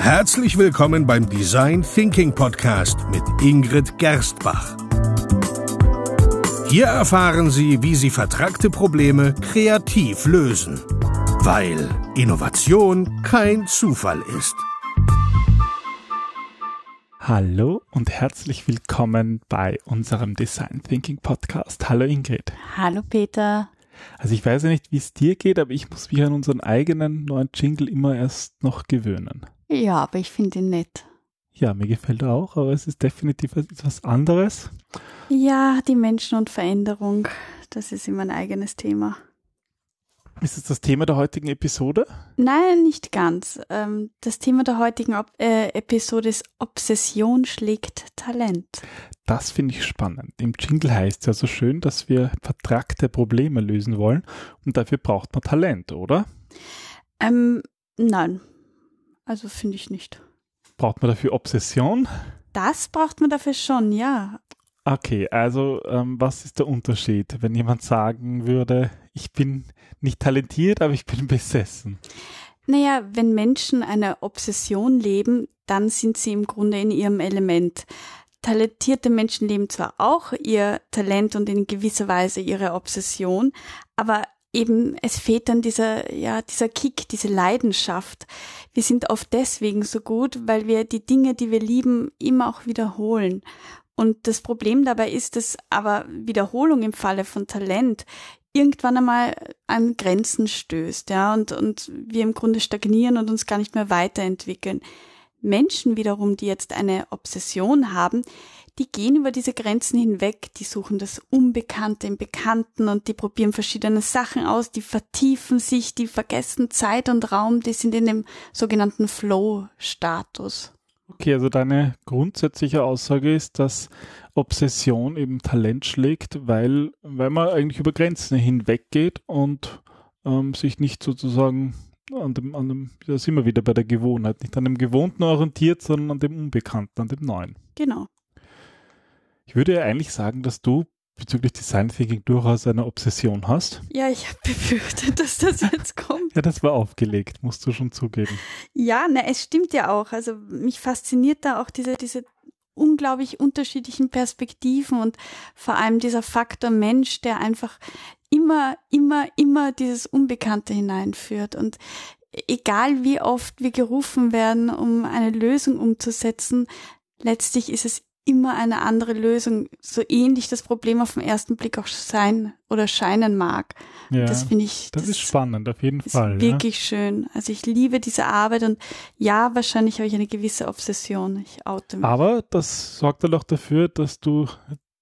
Herzlich willkommen beim Design Thinking Podcast mit Ingrid Gerstbach. Hier erfahren Sie, wie Sie vertragte Probleme kreativ lösen, weil Innovation kein Zufall ist. Hallo und herzlich willkommen bei unserem Design Thinking Podcast. Hallo Ingrid. Hallo Peter. Also ich weiß ja nicht, wie es dir geht, aber ich muss mich an unseren eigenen neuen Jingle immer erst noch gewöhnen. Ja, aber ich finde ihn nett. Ja, mir gefällt er auch, aber es ist definitiv etwas anderes. Ja, die Menschen und Veränderung, das ist immer ein eigenes Thema. Ist es das Thema der heutigen Episode? Nein, nicht ganz. Ähm, das Thema der heutigen äh, Episode ist Obsession schlägt Talent. Das finde ich spannend. Im Jingle heißt es ja so schön, dass wir vertragte Probleme lösen wollen und dafür braucht man Talent, oder? Ähm, nein, also finde ich nicht. Braucht man dafür Obsession? Das braucht man dafür schon, ja. Okay, also ähm, was ist der Unterschied, wenn jemand sagen würde, ich bin nicht talentiert, aber ich bin besessen? Naja, wenn Menschen eine Obsession leben, dann sind sie im Grunde in ihrem Element. Talentierte Menschen leben zwar auch ihr Talent und in gewisser Weise ihre Obsession, aber eben es fehlt dann dieser, ja, dieser Kick, diese Leidenschaft. Wir sind oft deswegen so gut, weil wir die Dinge, die wir lieben, immer auch wiederholen. Und das Problem dabei ist, dass aber Wiederholung im Falle von Talent irgendwann einmal an Grenzen stößt, ja, und, und wir im Grunde stagnieren und uns gar nicht mehr weiterentwickeln. Menschen wiederum, die jetzt eine Obsession haben, die gehen über diese Grenzen hinweg, die suchen das Unbekannte im Bekannten und die probieren verschiedene Sachen aus, die vertiefen sich, die vergessen Zeit und Raum, die sind in dem sogenannten Flow-Status. Okay, also deine grundsätzliche Aussage ist, dass Obsession eben Talent schlägt, weil, weil man eigentlich über Grenzen hinweggeht und ähm, sich nicht sozusagen an dem, an dem, da sind wir wieder bei der Gewohnheit, nicht an dem Gewohnten orientiert, sondern an dem Unbekannten, an dem Neuen. Genau. Ich würde ja eigentlich sagen, dass du bezüglich Design Thinking durchaus eine Obsession hast. Ja, ich habe befürchtet, dass das jetzt kommt. ja, das war aufgelegt, musst du schon zugeben. Ja, na, es stimmt ja auch. Also mich fasziniert da auch diese, diese unglaublich unterschiedlichen Perspektiven und vor allem dieser Faktor Mensch, der einfach immer, immer, immer dieses Unbekannte hineinführt. Und egal wie oft wir gerufen werden, um eine Lösung umzusetzen, letztlich ist es immer eine andere Lösung, so ähnlich das Problem auf den ersten Blick auch sein oder scheinen mag. Ja, das finde ich. Das, das, ist spannend, auf jeden ist Fall. Wirklich ja. schön. Also ich liebe diese Arbeit und ja, wahrscheinlich habe ich eine gewisse Obsession. Ich oute mich. Aber das sorgt dann auch dafür, dass du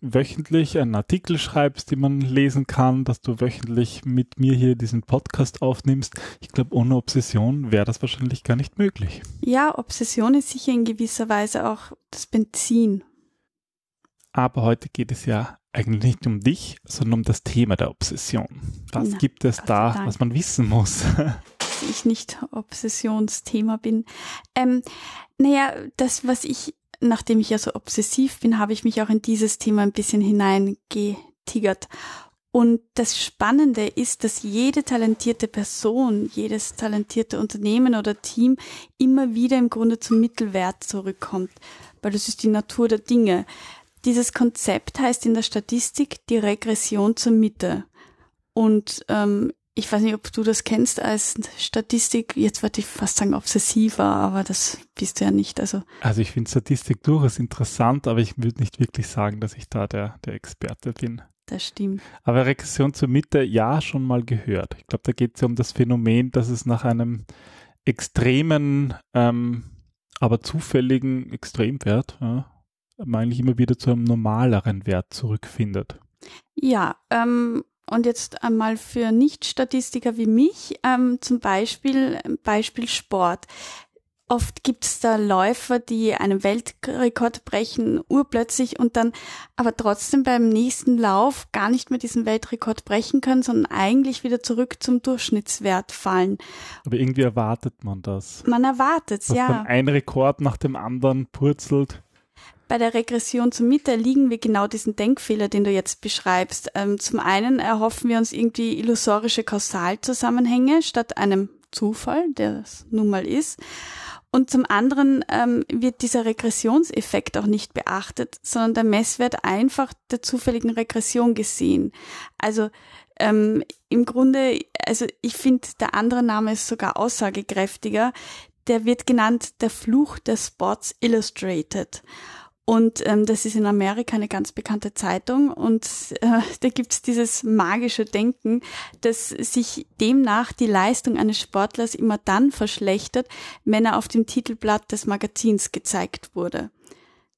wöchentlich einen Artikel schreibst, den man lesen kann, dass du wöchentlich mit mir hier diesen Podcast aufnimmst. Ich glaube, ohne Obsession wäre das wahrscheinlich gar nicht möglich. Ja, Obsession ist sicher in gewisser Weise auch das Benzin. Aber heute geht es ja eigentlich nicht um dich, sondern um das Thema der Obsession. Was Na, gibt es Gott da, was man wissen muss? Dass ich nicht Obsessionsthema bin. Ähm, naja, das, was ich nachdem ich ja so obsessiv bin, habe ich mich auch in dieses Thema ein bisschen hineingetigert. Und das Spannende ist, dass jede talentierte Person, jedes talentierte Unternehmen oder Team immer wieder im Grunde zum Mittelwert zurückkommt, weil das ist die Natur der Dinge. Dieses Konzept heißt in der Statistik die Regression zur Mitte. Und ähm, ich weiß nicht, ob du das kennst als Statistik. Jetzt wollte ich fast sagen obsessiver, aber das bist du ja nicht. Also, also ich finde Statistik durchaus interessant, aber ich würde nicht wirklich sagen, dass ich da der, der Experte bin. Das stimmt. Aber Regression zur Mitte, ja, schon mal gehört. Ich glaube, da geht es ja um das Phänomen, dass es nach einem extremen, ähm, aber zufälligen Extremwert, ja, eigentlich immer wieder zu einem normaleren Wert zurückfindet. Ja, ähm, und jetzt einmal für Nicht-Statistiker wie mich, ähm, zum Beispiel, Beispiel Sport. Oft gibt es da Läufer, die einen Weltrekord brechen, urplötzlich und dann aber trotzdem beim nächsten Lauf gar nicht mehr diesen Weltrekord brechen können, sondern eigentlich wieder zurück zum Durchschnittswert fallen. Aber irgendwie erwartet man das. Man erwartet es, ja. Dann ein Rekord nach dem anderen purzelt bei der Regression zur Mitte erliegen wir genau diesen Denkfehler, den du jetzt beschreibst. Ähm, zum einen erhoffen wir uns irgendwie illusorische Kausalzusammenhänge statt einem Zufall, der es nun mal ist. Und zum anderen ähm, wird dieser Regressionseffekt auch nicht beachtet, sondern der Messwert einfach der zufälligen Regression gesehen. Also ähm, im Grunde, also ich finde, der andere Name ist sogar aussagekräftiger. Der wird genannt der Fluch der Sports Illustrated. Und ähm, das ist in Amerika eine ganz bekannte Zeitung und äh, da gibt's dieses magische Denken, dass sich demnach die Leistung eines Sportlers immer dann verschlechtert, wenn er auf dem Titelblatt des Magazins gezeigt wurde.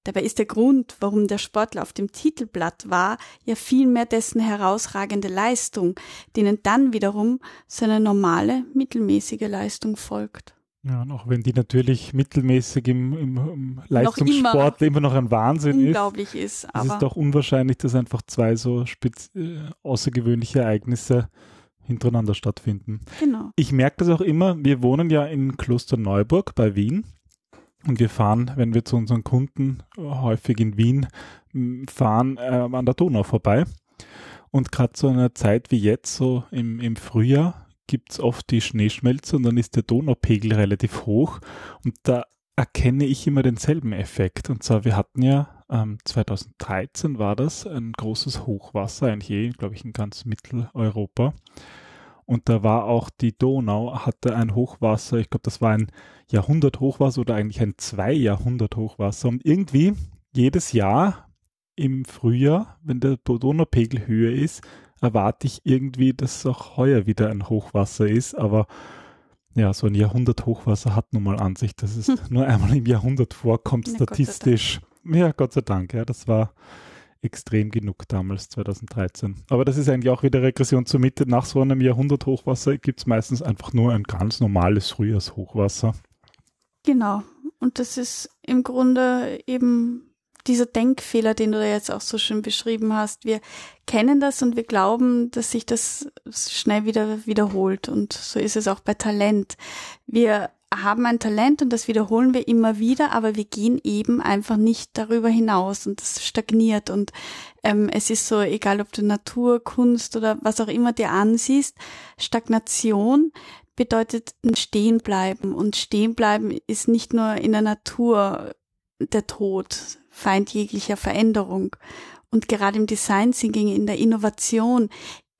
Dabei ist der Grund, warum der Sportler auf dem Titelblatt war, ja vielmehr dessen herausragende Leistung, denen dann wiederum seine normale, mittelmäßige Leistung folgt. Ja, und auch wenn die natürlich mittelmäßig im, im, im Leistungssport immer, immer, noch ein Wahnsinn unglaublich ist. ist. Es ist doch unwahrscheinlich, dass einfach zwei so spez äh, außergewöhnliche Ereignisse hintereinander stattfinden. Genau. Ich merke das auch immer, wir wohnen ja in Klosterneuburg bei Wien und wir fahren, wenn wir zu unseren Kunden häufig in Wien fahren, äh, an der Donau vorbei. Und gerade zu einer Zeit wie jetzt, so im, im Frühjahr, gibt es oft die Schneeschmelze und dann ist der Donaupegel relativ hoch und da erkenne ich immer denselben Effekt. Und zwar, wir hatten ja ähm, 2013 war das ein großes Hochwasser, eigentlich eh, glaube ich, in ganz Mitteleuropa. Und da war auch die Donau, hatte ein Hochwasser, ich glaube, das war ein Jahrhundert-Hochwasser oder eigentlich ein Zwei-Jahrhundert-Hochwasser. Und irgendwie jedes Jahr im Frühjahr, wenn der Donaupegel höher ist, erwarte ich irgendwie, dass auch heuer wieder ein Hochwasser ist, aber ja, so ein Jahrhundert-Hochwasser hat nun mal an sich, dass es hm. nur einmal im Jahrhundert vorkommt, Na, statistisch. Gott ja, Gott sei Dank, ja, das war extrem genug damals, 2013. Aber das ist eigentlich auch wieder Regression zur Mitte. Nach so einem Jahrhundert-Hochwasser gibt es meistens einfach nur ein ganz normales Frühjahrshochwasser. Genau. Und das ist im Grunde eben dieser Denkfehler, den du da jetzt auch so schön beschrieben hast. Wir kennen das und wir glauben, dass sich das schnell wieder wiederholt. Und so ist es auch bei Talent. Wir haben ein Talent und das wiederholen wir immer wieder, aber wir gehen eben einfach nicht darüber hinaus und das stagniert. Und ähm, es ist so, egal ob du Natur, Kunst oder was auch immer dir ansiehst, Stagnation bedeutet ein Stehenbleiben. Und Stehenbleiben ist nicht nur in der Natur der Tod, Feind jeglicher Veränderung. Und gerade im Design Thinking, in der Innovation,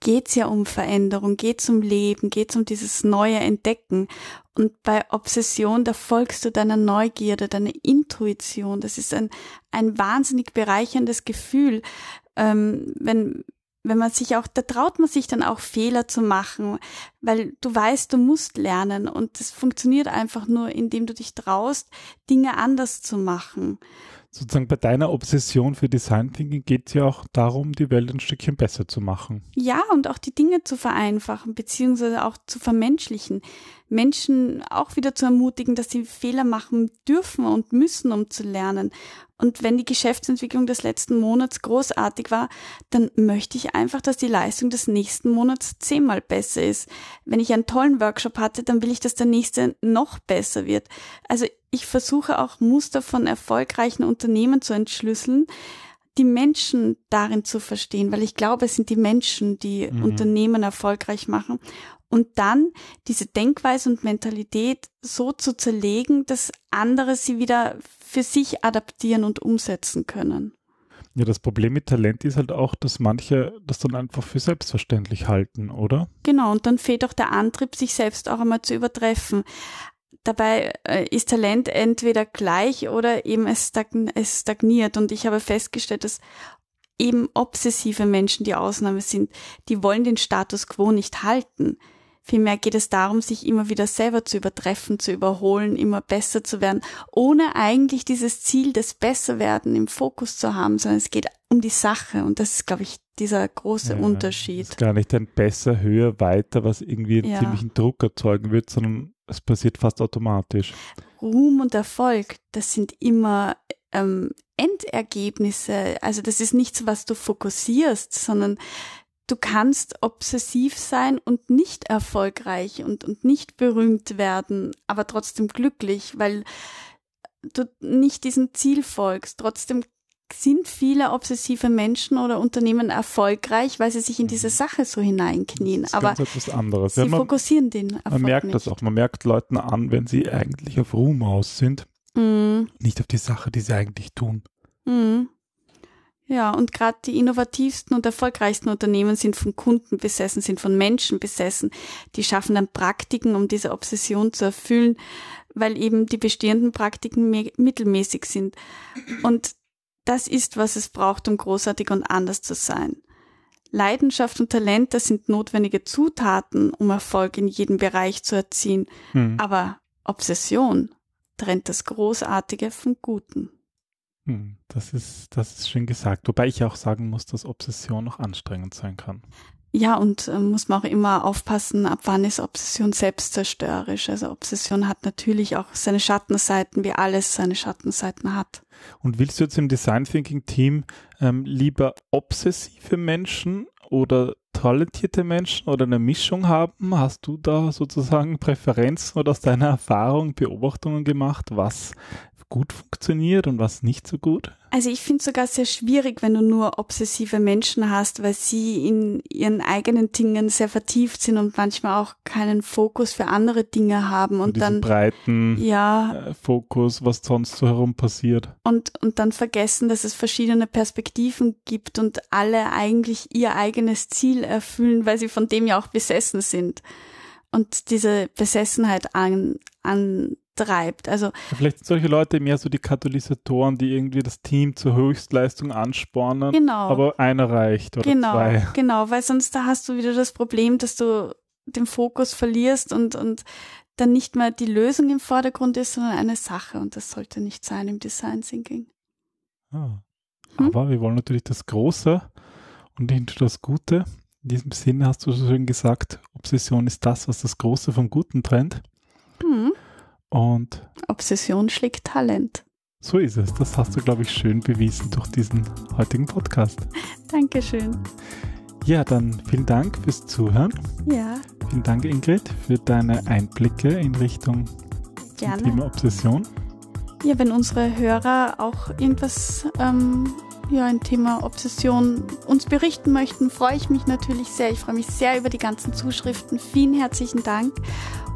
geht's ja um Veränderung, geht's um Leben, geht's um dieses neue Entdecken. Und bei Obsession, da folgst du deiner Neugierde, deiner Intuition. Das ist ein, ein wahnsinnig bereicherndes Gefühl, ähm, wenn, wenn man sich auch, da traut man sich dann auch Fehler zu machen, weil du weißt, du musst lernen und das funktioniert einfach nur, indem du dich traust, Dinge anders zu machen sozusagen bei deiner Obsession für Design Thinking geht es ja auch darum, die Welt ein Stückchen besser zu machen. Ja, und auch die Dinge zu vereinfachen, beziehungsweise auch zu vermenschlichen. Menschen auch wieder zu ermutigen, dass sie Fehler machen dürfen und müssen, um zu lernen. Und wenn die Geschäftsentwicklung des letzten Monats großartig war, dann möchte ich einfach, dass die Leistung des nächsten Monats zehnmal besser ist. Wenn ich einen tollen Workshop hatte, dann will ich, dass der nächste noch besser wird. Also ich versuche auch Muster von erfolgreichen Unternehmen zu entschlüsseln, die Menschen darin zu verstehen, weil ich glaube, es sind die Menschen, die mhm. Unternehmen erfolgreich machen. Und dann diese Denkweise und Mentalität so zu zerlegen, dass andere sie wieder für sich adaptieren und umsetzen können. Ja, das Problem mit Talent ist halt auch, dass manche das dann einfach für selbstverständlich halten, oder? Genau, und dann fehlt auch der Antrieb, sich selbst auch einmal zu übertreffen. Dabei äh, ist Talent entweder gleich oder eben es, stagniert. Und ich habe festgestellt, dass eben obsessive Menschen die Ausnahme sind. Die wollen den Status quo nicht halten. Vielmehr geht es darum, sich immer wieder selber zu übertreffen, zu überholen, immer besser zu werden, ohne eigentlich dieses Ziel des Besserwerden im Fokus zu haben, sondern es geht um die Sache. Und das ist, glaube ich, dieser große ja, Unterschied. Gar nicht ein besser, höher, weiter, was irgendwie einen ja. ziemlichen Druck erzeugen wird, sondern es passiert fast automatisch. Ruhm und Erfolg, das sind immer ähm, Endergebnisse. Also das ist nichts, was du fokussierst, sondern du kannst obsessiv sein und nicht erfolgreich und, und nicht berühmt werden, aber trotzdem glücklich, weil du nicht diesem Ziel folgst. Trotzdem sind viele obsessive Menschen oder Unternehmen erfolgreich, weil sie sich in diese Sache so hineinknien. Das ist Aber etwas anderes. sie Ja, man, fokussieren den Erfolg man merkt nicht. das auch. Man merkt Leuten an, wenn sie eigentlich auf Ruhm aus sind, Mm, nicht auf die Sache, die sie eigentlich tun. mm. Ja, und gerade die innovativsten und erfolgreichsten Unternehmen sind von Kunden besessen, sind von Menschen besessen. Die schaffen dann Praktiken, um diese Obsession zu erfüllen, weil eben die bestehenden Praktiken mittelmäßig sind. Und das ist, was es braucht, um großartig und anders zu sein. Leidenschaft und Talent, das sind notwendige Zutaten, um Erfolg in jedem Bereich zu erzielen. Hm. Aber Obsession trennt das Großartige vom Guten. Hm, Das ist, das ist schön gesagt. Wobei ich auch sagen muss, dass Obsession noch anstrengend sein kann. Ja, und äh, muss man auch immer aufpassen, ab wann ist Obsession selbstzerstörerisch. Also Obsession hat natürlich auch seine Schattenseiten, wie alles seine Schattenseiten hat. Und willst du jetzt im Design Thinking Team ähm, lieber obsessive Menschen oder talentierte Menschen oder eine Mischung haben? Hast du da sozusagen Präferenzen oder aus deiner Erfahrung Beobachtungen gemacht, was gut funktioniert und was nicht so gut? Also ich finde es sogar sehr schwierig, wenn du nur obsessive Menschen hast, weil sie in ihren eigenen Dingen sehr vertieft sind und manchmal auch keinen Fokus für andere Dinge haben und dann breiten ja äh, Fokus, was sonst so herum passiert. und und dann vergessen, dass es verschiedene Perspektiven gibt und alle eigentlich ihr eigenes Ziel erfüllen, weil sie von dem ja auch besessen sind und diese Besessenheit an, antreibt. Also Vielleicht sind solche Leute mehr so die Katalysatoren, die irgendwie das Team zur Höchstleistung anspornen, genau. aber einer reicht oder genau, zwei. genau, weil sonst da hast du wieder das Problem, dass du den Fokus verlierst und, und dann nicht mehr die Lösung im Vordergrund ist, sondern eine Sache. Und das sollte nicht sein im Design Thinking. Ah. Hm? Aber wir wollen natürlich das Große und nicht nur das Gute. In diesem Sinne hast du so schön gesagt, Obsession ist das, was das Große vom Guten trennt. Hm. Und Obsession schlägt Talent. so ist es. Das hast du, glaube ich, schön bewiesen durch diesen heutigen Podcast. Dankeschön. Ja, dann vielen Dank fürs Zuhören. Ja, Vielen Dank, Ingrid, für deine Einblicke in Richtung gerne. Thema Obsession. Ja, wenn unsere Hörer auch irgendwas, ähm, ja, ein Thema Obsession uns berichten möchten, freue ich mich natürlich sehr. Ich freue mich sehr über die ganzen Zuschriften. Vielen herzlichen Dank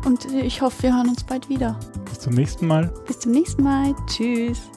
und ich hoffe, wir hören uns bald wieder. Bis zum nächsten Mal. Bis zum nächsten Mal. Tschüss.